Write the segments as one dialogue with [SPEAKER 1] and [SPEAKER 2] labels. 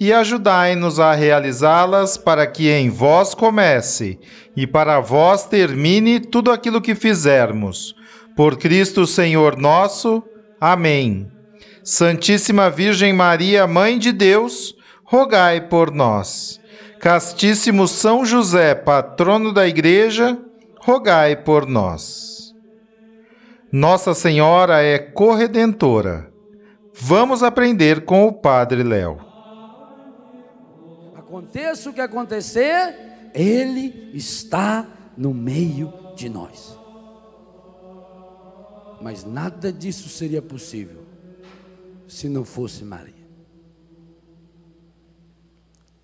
[SPEAKER 1] e ajudai-nos a realizá-las para que em vós comece e para vós termine tudo aquilo que fizermos. Por Cristo Senhor nosso. Amém. Santíssima Virgem Maria, Mãe de Deus, rogai por nós. Castíssimo São José, patrono da Igreja, rogai por nós. Nossa Senhora é corredentora. Vamos aprender com o Padre Léo.
[SPEAKER 2] Aconteça o que acontecer, Ele está no meio de nós. Mas nada disso seria possível se não fosse Maria.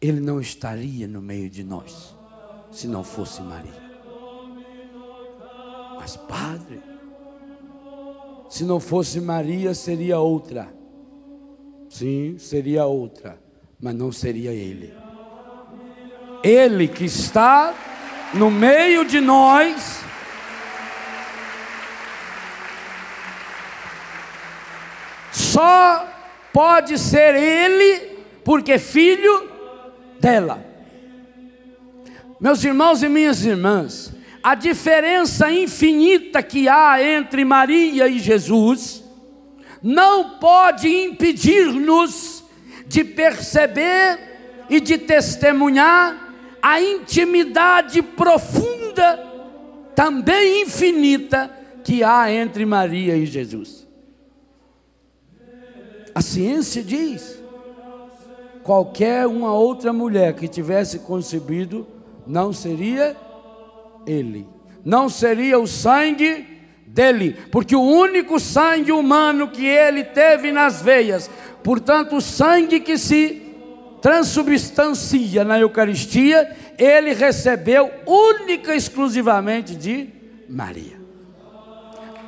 [SPEAKER 2] Ele não estaria no meio de nós se não fosse Maria. Mas, Padre, se não fosse Maria, seria outra. Sim, seria outra, mas não seria Ele. Ele que está no meio de nós. Só pode ser Ele, porque é filho dela. Meus irmãos e minhas irmãs, a diferença infinita que há entre Maria e Jesus não pode impedir-nos de perceber e de testemunhar a intimidade profunda, também infinita, que há entre Maria e Jesus. A ciência diz: qualquer uma outra mulher que tivesse concebido, não seria ele, não seria o sangue dele, porque o único sangue humano que ele teve nas veias, portanto, o sangue que se transubstancia na Eucaristia, ele recebeu única e exclusivamente de Maria.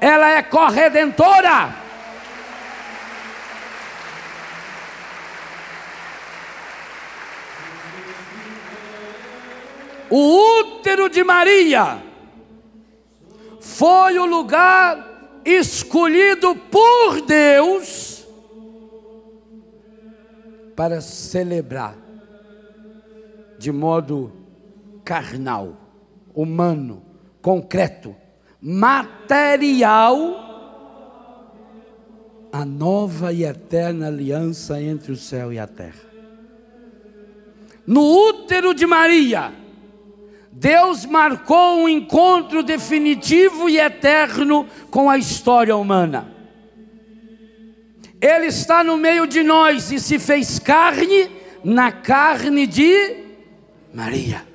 [SPEAKER 2] Ela é corredentora. O útero de Maria foi o lugar escolhido por Deus para celebrar de modo carnal, humano, concreto, material, a nova e eterna aliança entre o céu e a terra. No útero de Maria, Deus marcou um encontro definitivo e eterno com a história humana. Ele está no meio de nós e se fez carne na carne de Maria.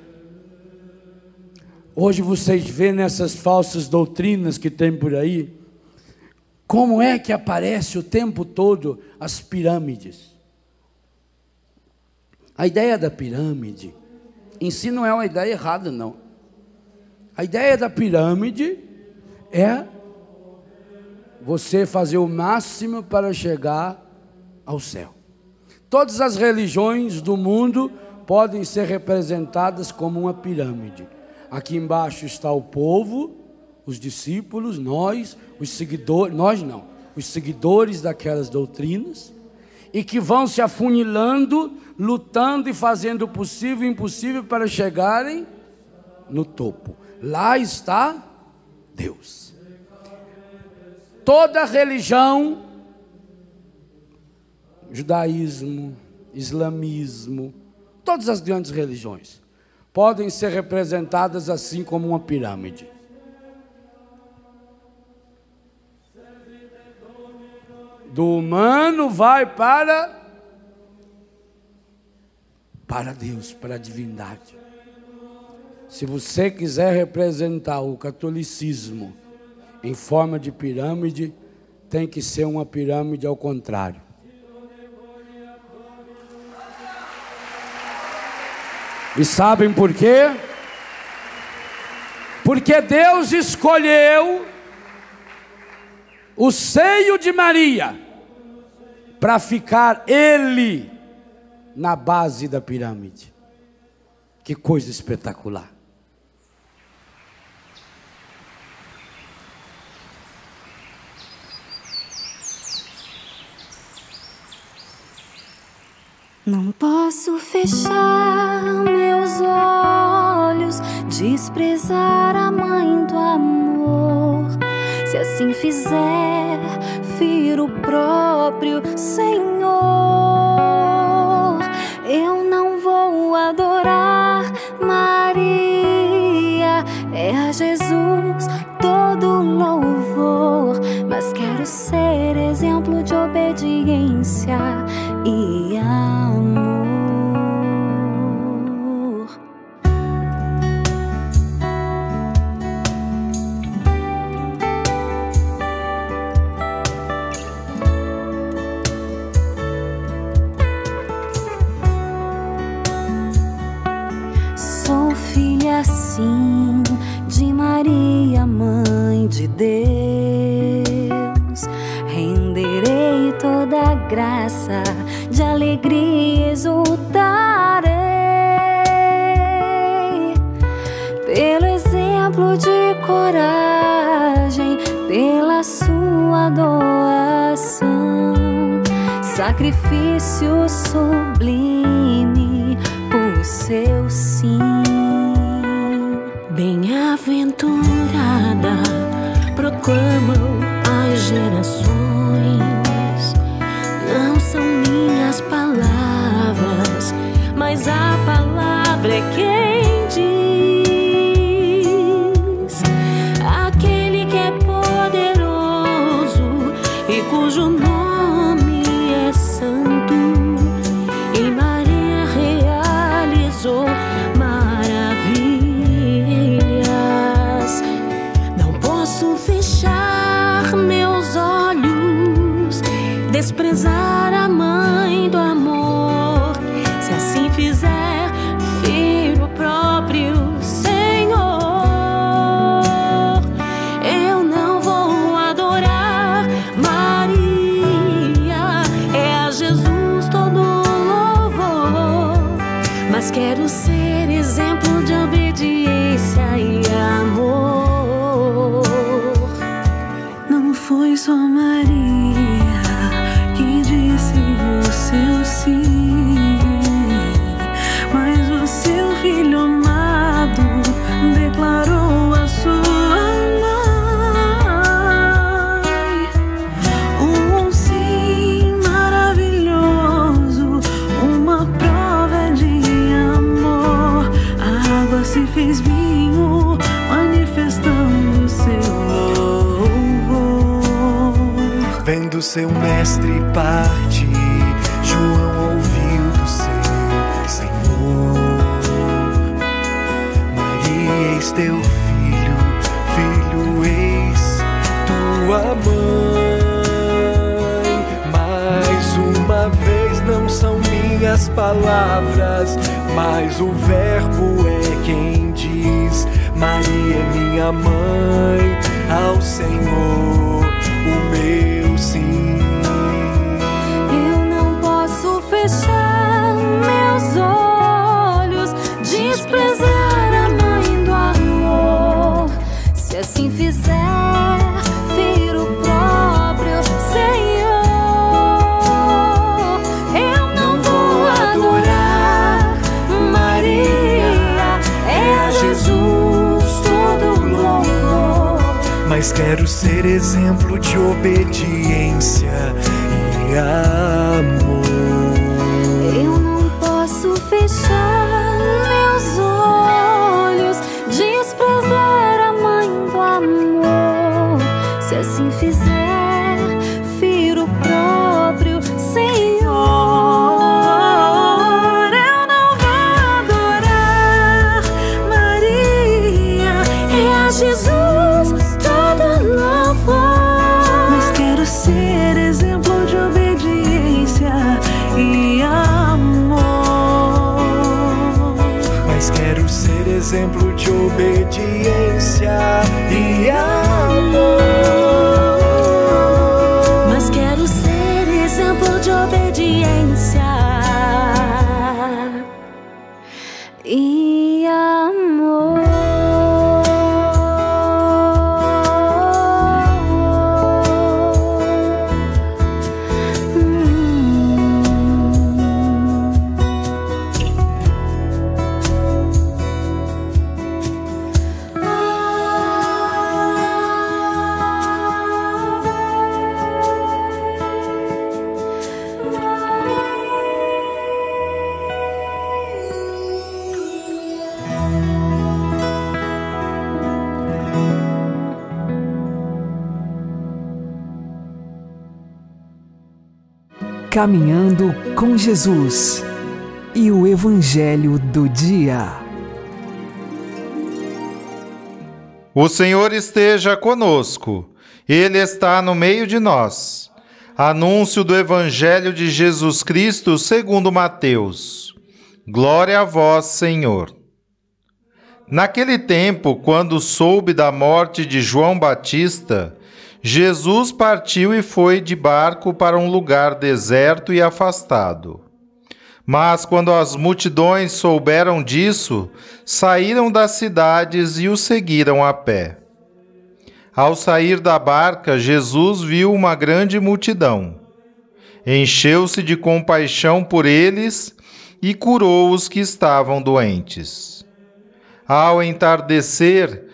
[SPEAKER 2] Hoje vocês vêem nessas falsas doutrinas que tem por aí, como é que aparece o tempo todo as pirâmides. A ideia da pirâmide em si não é uma ideia errada, não. A ideia da pirâmide é você fazer o máximo para chegar ao céu. Todas as religiões do mundo podem ser representadas como uma pirâmide. Aqui embaixo está o povo, os discípulos, nós, os seguidores, nós não, os seguidores daquelas doutrinas, e que vão se afunilando, lutando e fazendo o possível e o impossível para chegarem no topo. Lá está Deus toda religião, judaísmo, islamismo, todas as grandes religiões, podem ser representadas assim como uma pirâmide. Do humano vai para para Deus, para a divindade. Se você quiser representar o catolicismo em forma de pirâmide, tem que ser uma pirâmide ao contrário. E sabem por quê? Porque Deus escolheu o seio de Maria para ficar Ele na base da pirâmide. Que coisa espetacular.
[SPEAKER 3] Não posso fechar meus olhos, desprezar a mãe do amor. Se assim fizer, firo o próprio Senhor. Eu não vou adorar Maria, é a Jesus todo louvor, mas quero ser exemplo de obediência e amor. Sou filha sim de Maria, mãe de Deus. Renderei toda graça, de alegria exultarei. Pelo exemplo de coragem, pela sua doação, sacrifício sublime por seu sim. Bem-aventurada proclamam as gerações. Foi seu
[SPEAKER 4] mestre partir, João ouviu do seu Senhor. Maria, eis teu filho, filho, eis tua mãe. Mais uma vez, não são minhas palavras, mas o Verbo é quem diz: Maria é minha mãe, ao Senhor ser exemplo de obediência
[SPEAKER 5] Caminhando com Jesus e o Evangelho do Dia.
[SPEAKER 1] O Senhor esteja conosco, Ele está no meio de nós. Anúncio do Evangelho de Jesus Cristo segundo Mateus. Glória a vós, Senhor. Naquele tempo, quando soube da morte de João Batista, Jesus partiu e foi de barco para um lugar deserto e afastado. Mas quando as multidões souberam disso, saíram das cidades e o seguiram a pé. Ao sair da barca, Jesus viu uma grande multidão. Encheu-se de compaixão por eles e curou os que estavam doentes. Ao entardecer,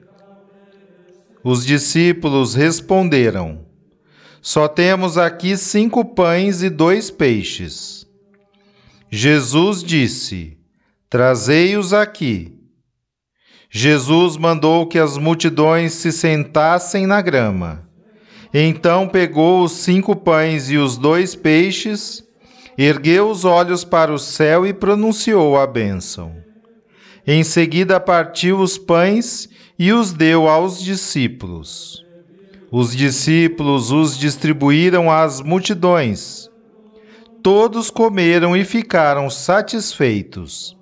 [SPEAKER 1] Os discípulos responderam: Só temos aqui cinco pães e dois peixes. Jesus disse: Trazei-os aqui. Jesus mandou que as multidões se sentassem na grama. Então pegou os cinco pães e os dois peixes, ergueu os olhos para o céu e pronunciou a bênção. Em seguida partiu os pães e os deu aos discípulos. Os discípulos os distribuíram às multidões. Todos comeram e ficaram satisfeitos.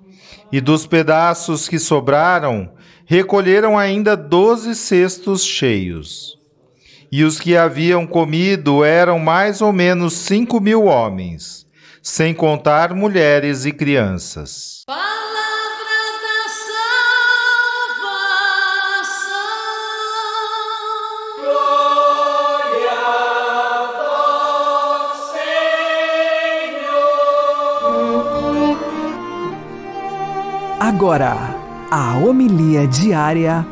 [SPEAKER 1] E dos pedaços que sobraram, recolheram ainda doze cestos cheios. E os que haviam comido eram mais ou menos cinco mil homens, sem contar mulheres e crianças.
[SPEAKER 5] Agora, a homilia diária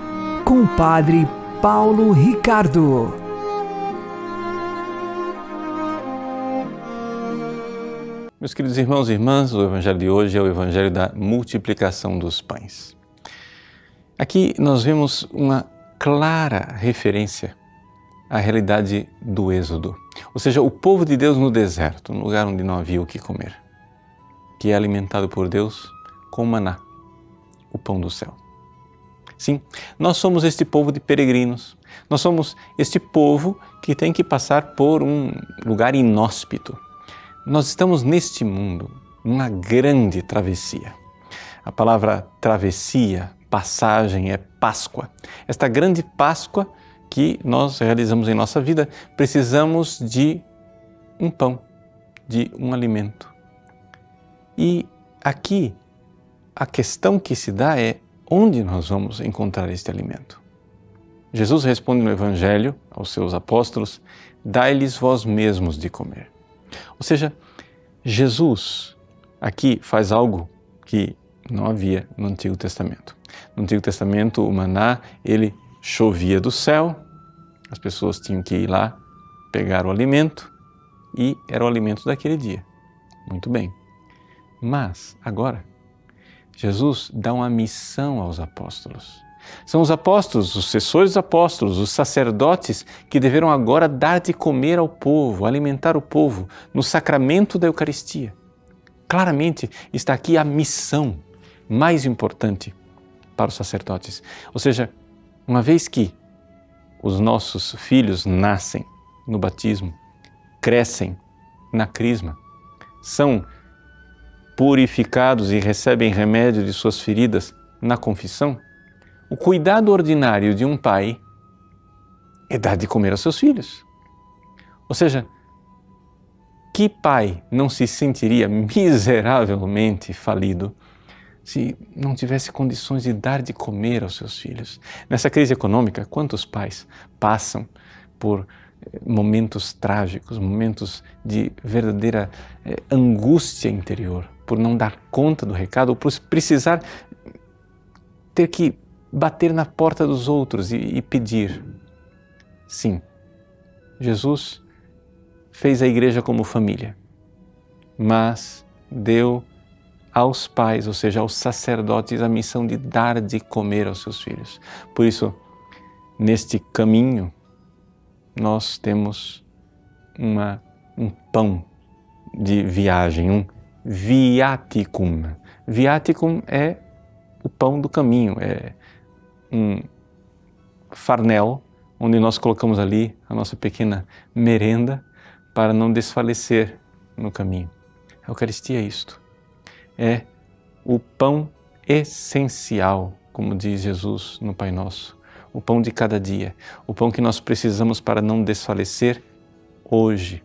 [SPEAKER 5] com o Padre Paulo Ricardo.
[SPEAKER 6] Meus queridos irmãos e irmãs, o Evangelho de hoje é o Evangelho da multiplicação dos pães. Aqui nós vemos uma clara referência à realidade do Êxodo, ou seja, o povo de Deus no deserto, no lugar onde não havia o que comer, que é alimentado por Deus com maná o pão do céu. Sim, nós somos este povo de peregrinos. Nós somos este povo que tem que passar por um lugar inóspito. Nós estamos neste mundo, numa grande travessia. A palavra travessia, passagem, é Páscoa. Esta grande Páscoa que nós realizamos em nossa vida, precisamos de um pão, de um alimento. E aqui a questão que se dá é onde nós vamos encontrar este alimento. Jesus responde no Evangelho aos seus apóstolos: Dai-lhes vós mesmos de comer. Ou seja, Jesus aqui faz algo que não havia no Antigo Testamento. No Antigo Testamento, o maná, ele chovia do céu, as pessoas tinham que ir lá pegar o alimento e era o alimento daquele dia. Muito bem. Mas agora Jesus dá uma missão aos apóstolos. São os apóstolos, os sucessores dos apóstolos, os sacerdotes que deverão agora dar de comer ao povo, alimentar o povo no sacramento da Eucaristia. Claramente está aqui a missão mais importante para os sacerdotes. Ou seja, uma vez que os nossos filhos nascem no batismo, crescem na crisma, são purificados e recebem remédio de suas feridas na confissão, o cuidado ordinário de um pai é dar de comer aos seus filhos. Ou seja, que pai não se sentiria miseravelmente falido se não tivesse condições de dar de comer aos seus filhos? Nessa crise econômica, quantos pais passam por eh, momentos trágicos, momentos de verdadeira eh, angústia interior? Por não dar conta do recado ou por precisar ter que bater na porta dos outros e, e pedir. Sim, Jesus fez a igreja como família, mas deu aos pais, ou seja, aos sacerdotes, a missão de dar de comer aos seus filhos. Por isso, neste caminho, nós temos uma, um pão de viagem, um viaticum. Viaticum é o pão do caminho, é um farnel onde nós colocamos ali a nossa pequena merenda para não desfalecer no caminho. A Eucaristia é isto. É o pão essencial, como diz Jesus no Pai Nosso, o pão de cada dia, o pão que nós precisamos para não desfalecer hoje.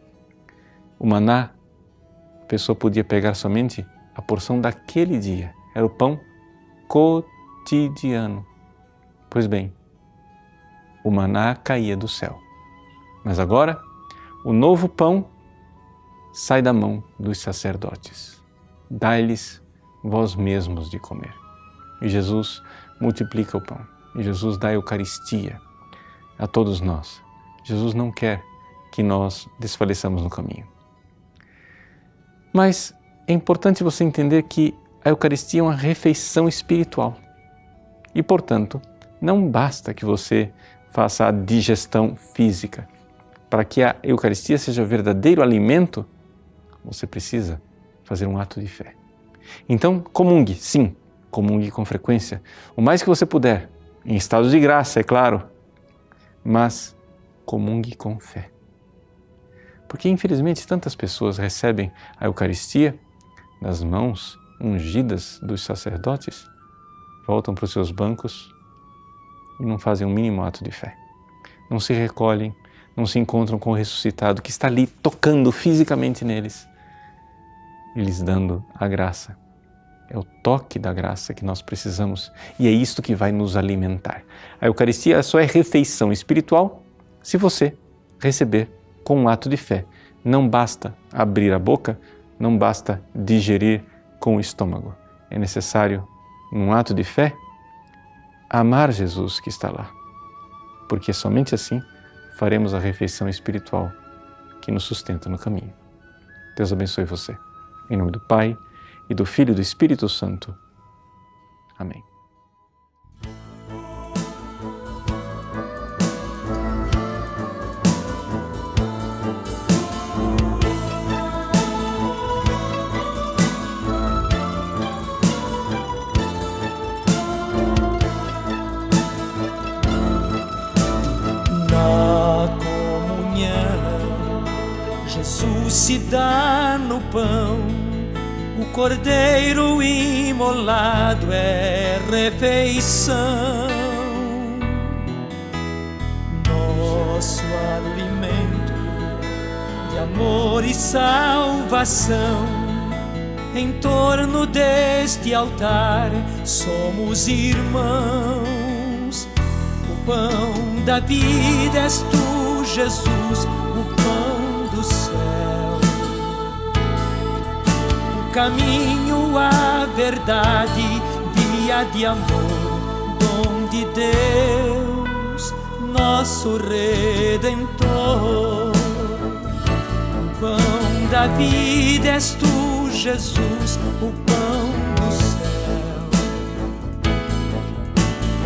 [SPEAKER 6] O maná, a pessoa podia pegar somente a porção daquele dia, era o pão cotidiano. Pois bem, o maná caía do céu. Mas agora, o novo pão sai da mão dos sacerdotes. Dai-lhes vós mesmos de comer. E Jesus multiplica o pão. E Jesus dá a Eucaristia a todos nós. Jesus não quer que nós desfaleçamos no caminho. Mas é importante você entender que a Eucaristia é uma refeição espiritual. E, portanto, não basta que você faça a digestão física. Para que a Eucaristia seja verdadeiro alimento, você precisa fazer um ato de fé. Então, comungue, sim, comungue com frequência, o mais que você puder, em estado de graça, é claro, mas comungue com fé. Porque, infelizmente, tantas pessoas recebem a Eucaristia nas mãos ungidas dos sacerdotes, voltam para os seus bancos e não fazem o um mínimo ato de fé. Não se recolhem, não se encontram com o ressuscitado que está ali tocando fisicamente neles e lhes dando a graça. É o toque da graça que nós precisamos e é isto que vai nos alimentar. A Eucaristia só é refeição espiritual se você receber com um ato de fé. Não basta abrir a boca, não basta digerir com o estômago. É necessário, num ato de fé, amar Jesus que está lá. Porque somente assim faremos a refeição espiritual que nos sustenta no caminho. Deus abençoe você. Em nome do Pai, e do Filho e do Espírito Santo. Amém.
[SPEAKER 7] Dá no pão. O cordeiro imolado é refeição. Nosso alimento de amor e salvação. Em torno deste altar somos irmãos. O pão da vida és tu, Jesus caminho, a verdade, via de amor, dom de Deus, nosso Redentor. O pão da vida és tu, Jesus, o pão do céu.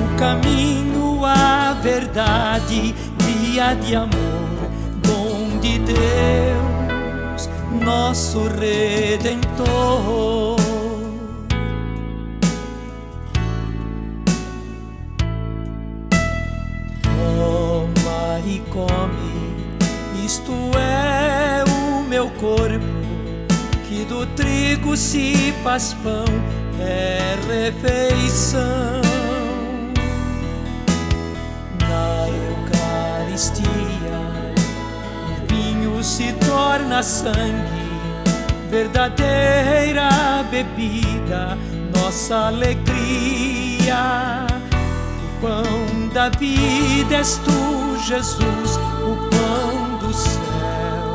[SPEAKER 7] O caminho, a verdade, via de amor, dom de Deus nosso Redentor. Toma e come, isto é o meu corpo, que do trigo se faz pão, é refeição. Se torna sangue, verdadeira bebida, nossa alegria. O pão da vida és tu, Jesus, o pão do céu.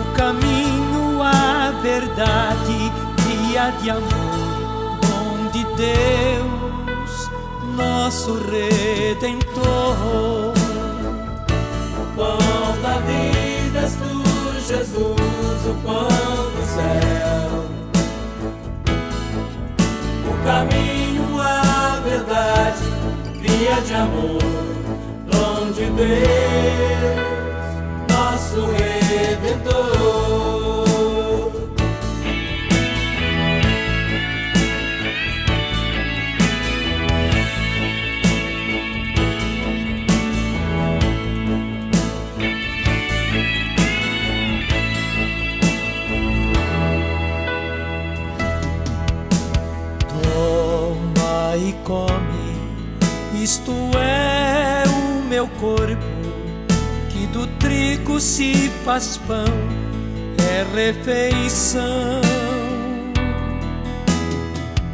[SPEAKER 7] O caminho, a verdade via de amor, dom de Deus, nosso Redentor.
[SPEAKER 8] Pão da vida és tu, Jesus, o pão do céu. O caminho, a verdade, via de amor, dom de Deus, nosso Redentor.
[SPEAKER 7] Corpo, que do trigo se faz pão, é refeição.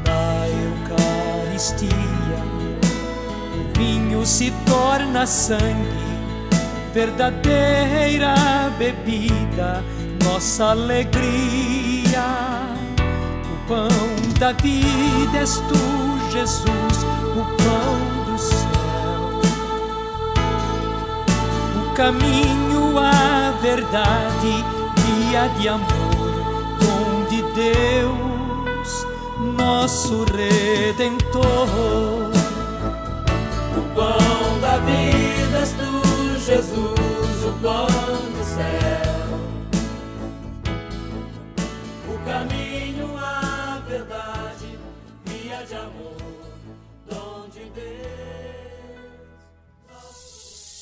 [SPEAKER 7] Na Eucaristia, o vinho se torna sangue, verdadeira bebida, nossa alegria. O pão da vida és tu, Jesus, o pão caminho, a verdade, via de amor, dom de Deus, nosso Redentor.
[SPEAKER 8] O pão da vida és tu, Jesus, o pão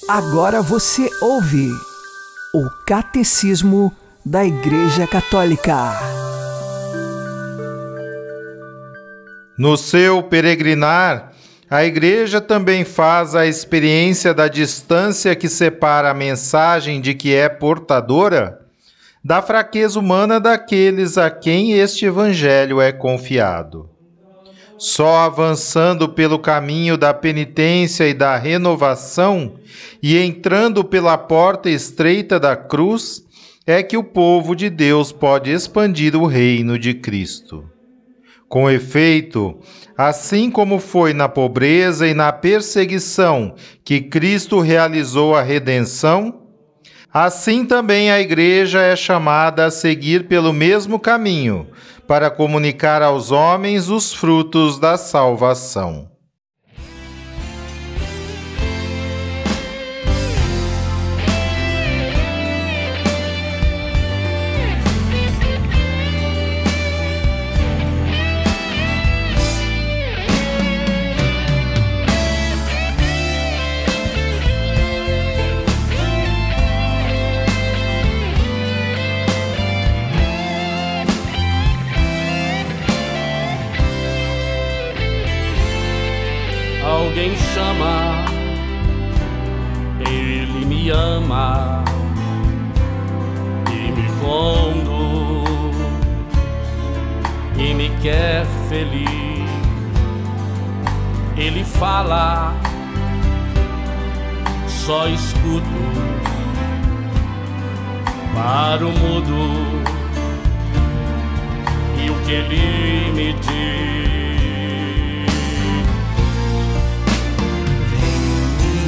[SPEAKER 5] Agora você ouve o Catecismo da Igreja Católica.
[SPEAKER 1] No seu peregrinar, a Igreja também faz a experiência da distância que separa a mensagem de que é portadora da fraqueza humana daqueles a quem este Evangelho é confiado. Só avançando pelo caminho da penitência e da renovação e entrando pela porta estreita da cruz é que o povo de Deus pode expandir o reino de Cristo. Com efeito, assim como foi na pobreza e na perseguição que Cristo realizou a redenção, assim também a Igreja é chamada a seguir pelo mesmo caminho, para comunicar aos homens os frutos da salvação.
[SPEAKER 8] Quer feliz. Ele fala, só escuto para o mudo e o que ele me diz.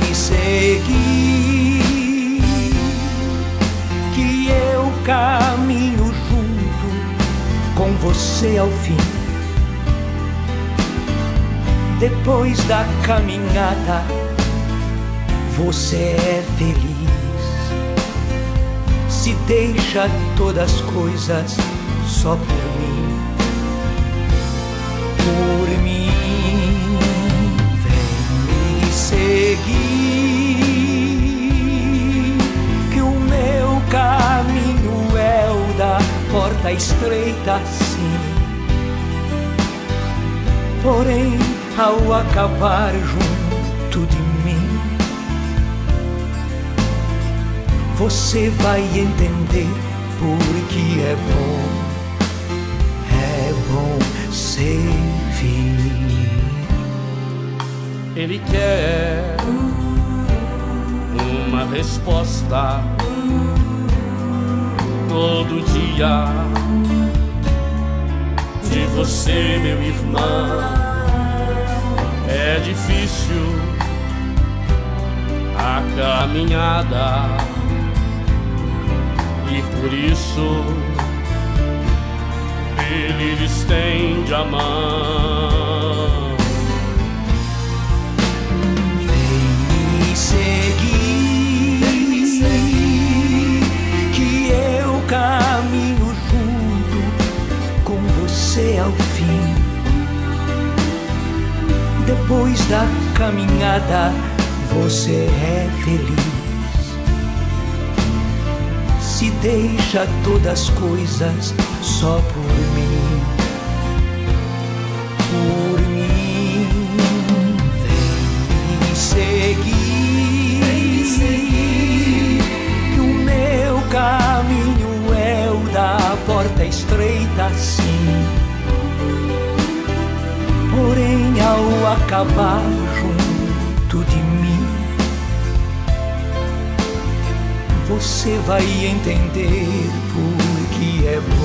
[SPEAKER 7] me seguir, que eu caminho com você ao fim. Depois da caminhada, você é feliz. Se deixa todas as coisas só por mim, por mim. Vem me seguir, que o meu caminho é o da porta estreita, sim. Porém, ao acabar junto de mim, você vai entender porque é bom, é bom servir.
[SPEAKER 8] Ele quer uma resposta todo dia você, meu irmão. É difícil a caminhada e por isso ele estende a mão.
[SPEAKER 7] Depois da caminhada, você é feliz. Se deixa todas as coisas só por mim, por mim. Vem me seguir, que o meu caminho é o da porta estreita, sim. Porém, ao acabar junto de mim, você vai entender porque é bom,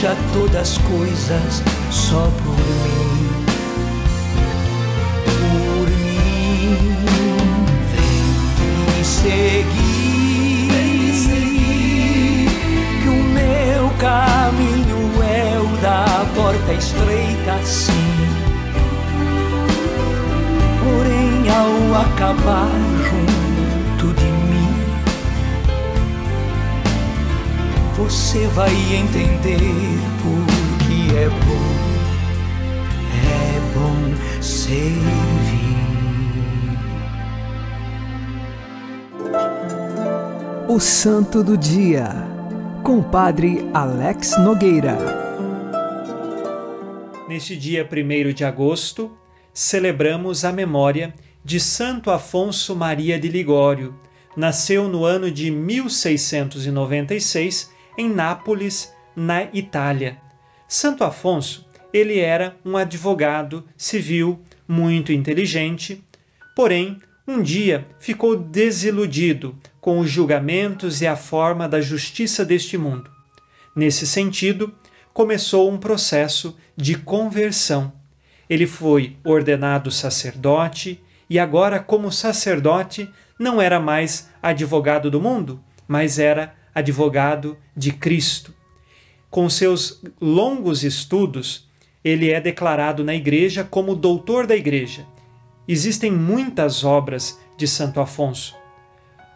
[SPEAKER 7] deixa todas as coisas só por mim. Por mim, vem me seguir, que o meu caminho é o da porta estreita, sim. Porém, ao acabar você vai entender porque é bom, é bom servir.
[SPEAKER 5] O Santo do Dia, com o Padre Alex Nogueira.
[SPEAKER 9] Neste dia 1 de agosto, celebramos a memória de Santo Afonso Maria de Ligório. Nasceu no ano de 1696 em Nápoles, na Itália. Santo Afonso, ele era um advogado civil muito inteligente, porém, um dia ficou desiludido com os julgamentos e a forma da justiça deste mundo. Nesse sentido, começou um processo de conversão. Ele foi ordenado sacerdote e agora, como sacerdote, não era mais advogado do mundo, mas era advogado de Cristo. Com seus longos estudos, ele é declarado na igreja como doutor da igreja. Existem muitas obras de Santo Afonso.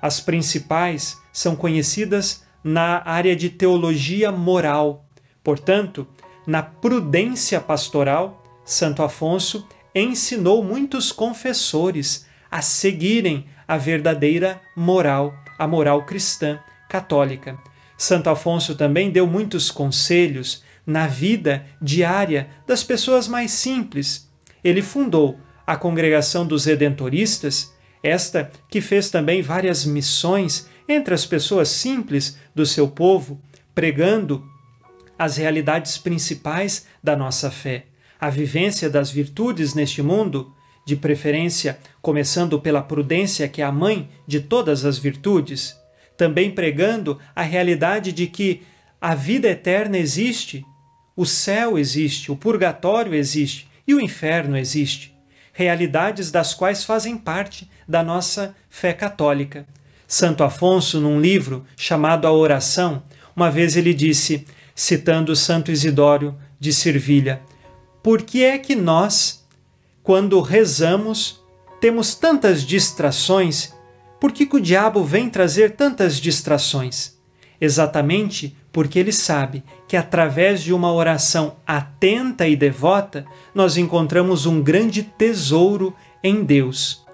[SPEAKER 9] As principais são conhecidas na área de teologia moral. Portanto, na prudência pastoral, Santo Afonso ensinou muitos confessores a seguirem a verdadeira moral, a moral cristã católica. Santo Afonso também deu muitos conselhos na vida diária das pessoas mais simples. Ele fundou a Congregação dos Redentoristas, esta que fez também várias missões entre as pessoas simples do seu povo, pregando as realidades principais da nossa fé, a vivência das virtudes neste mundo, de preferência começando pela prudência, que é a mãe de todas as virtudes, também pregando a realidade de que a vida eterna existe, o céu existe, o purgatório existe e o inferno existe. Realidades das quais fazem parte da nossa fé católica. Santo Afonso, num livro chamado A Oração, uma vez ele disse, citando Santo Isidório de Servilha: Por que é que nós, quando rezamos, temos tantas distrações Por que, que o diabo vem trazer tantas distrações? Exatamente porque ele sabe que através de uma oração atenta e devota, nós encontramos um grande tesouro em Deus.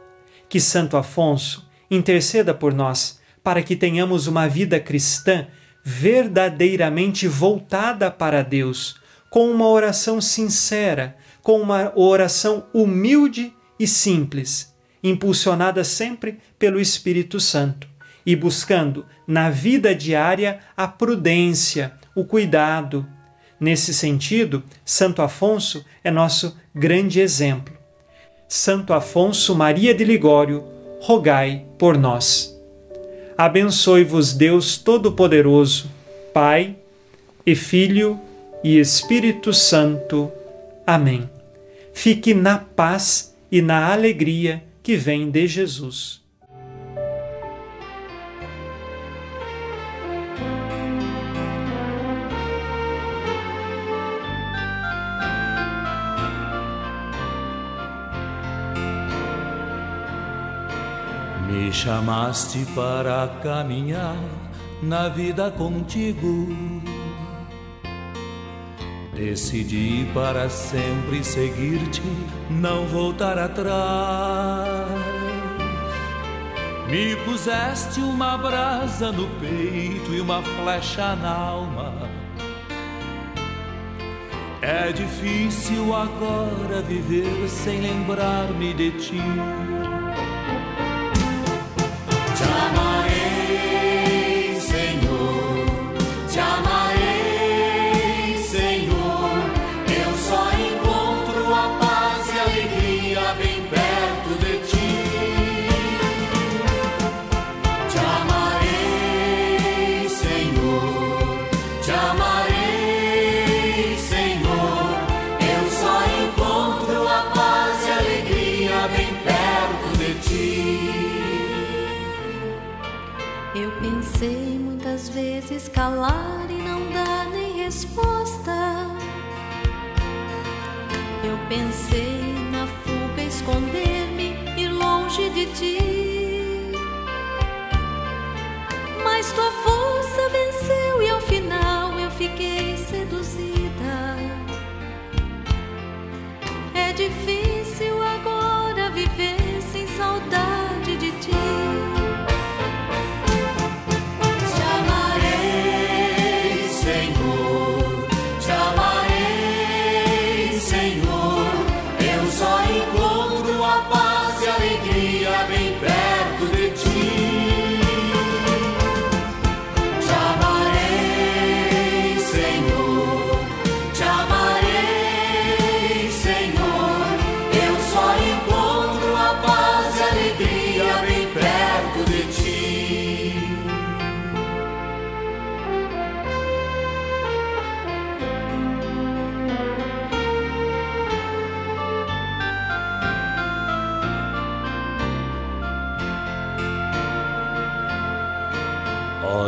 [SPEAKER 9] Que Santo Afonso interceda por nós, para que tenhamos uma vida cristã verdadeiramente voltada para Deus, com uma oração sincera, com uma oração humilde e simples, impulsionada sempre pelo Espírito Santo e buscando na vida diária a prudência, o cuidado. Nesse sentido, Santo Afonso é nosso grande exemplo. Santo Afonso Maria de Ligório, rogai por nós. Abençoe-vos Deus Todo-Poderoso, Pai e Filho e Espírito Santo. Amém. Fique na paz e na alegria que vem de Jesus.
[SPEAKER 10] Me chamaste para caminhar na vida contigo. Decidi para sempre seguir-te, não voltar atrás. Me puseste uma brasa no peito e uma flecha na alma. É difícil agora viver sem lembrar-me de ti.
[SPEAKER 11] Vezes calar e não dar nem resposta. Eu pensei na fuga esconder-me e longe de ti. Mas tua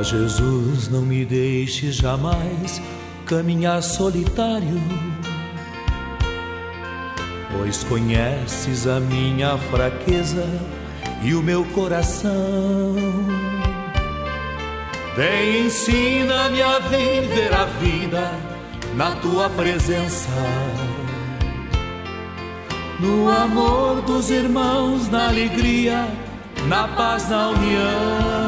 [SPEAKER 10] Ó Jesus, não me deixes jamais caminhar solitário, pois conheces a minha fraqueza e o meu coração. Vem, ensina-me a viver a vida na tua presença. No amor dos irmãos, na alegria, na paz, na união.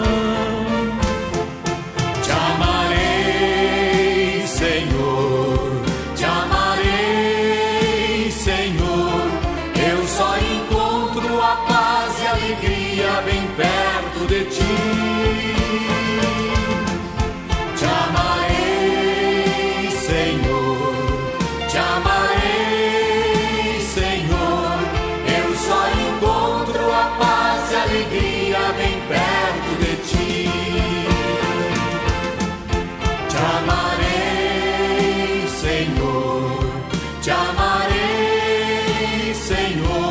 [SPEAKER 10] Senhor.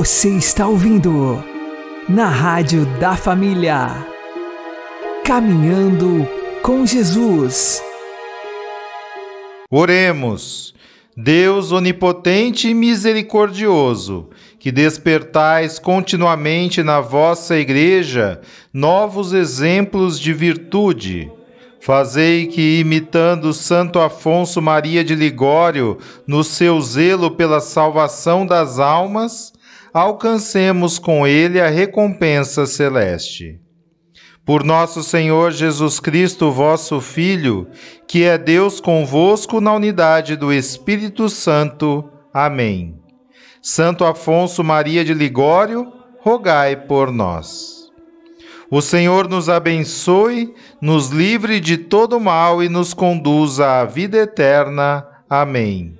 [SPEAKER 5] Você está ouvindo na Rádio da Família. Caminhando com Jesus.
[SPEAKER 12] Oremos. Deus onipotente e misericordioso, que despertais continuamente na vossa Igreja novos exemplos de virtude. Fazei que, imitando Santo Afonso Maria de Ligório no seu zelo pela salvação das almas, alcancemos com ele a recompensa celeste. Por nosso Senhor Jesus Cristo, vosso Filho, que é Deus convosco na unidade do Espírito Santo. Amém. Santo Afonso Maria de Ligório, rogai por nós. O Senhor nos abençoe, nos livre de todo mal e nos conduza à vida eterna. Amém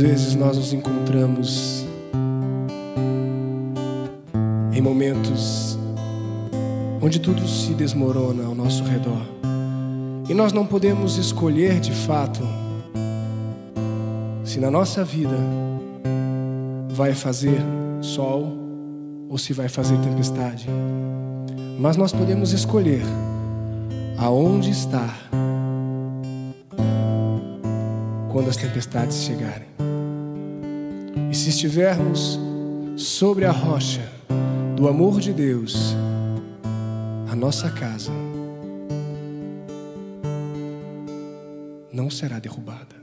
[SPEAKER 13] Vezes nós nos encontramos em momentos onde tudo se desmorona ao nosso redor. E nós não podemos escolher de fato
[SPEAKER 12] se na nossa vida vai fazer sol ou se vai fazer tempestade. Mas nós podemos escolher aonde estar quando as tempestades chegarem. Se estivermos sobre a rocha do amor de Deus, a nossa casa não será derrubada.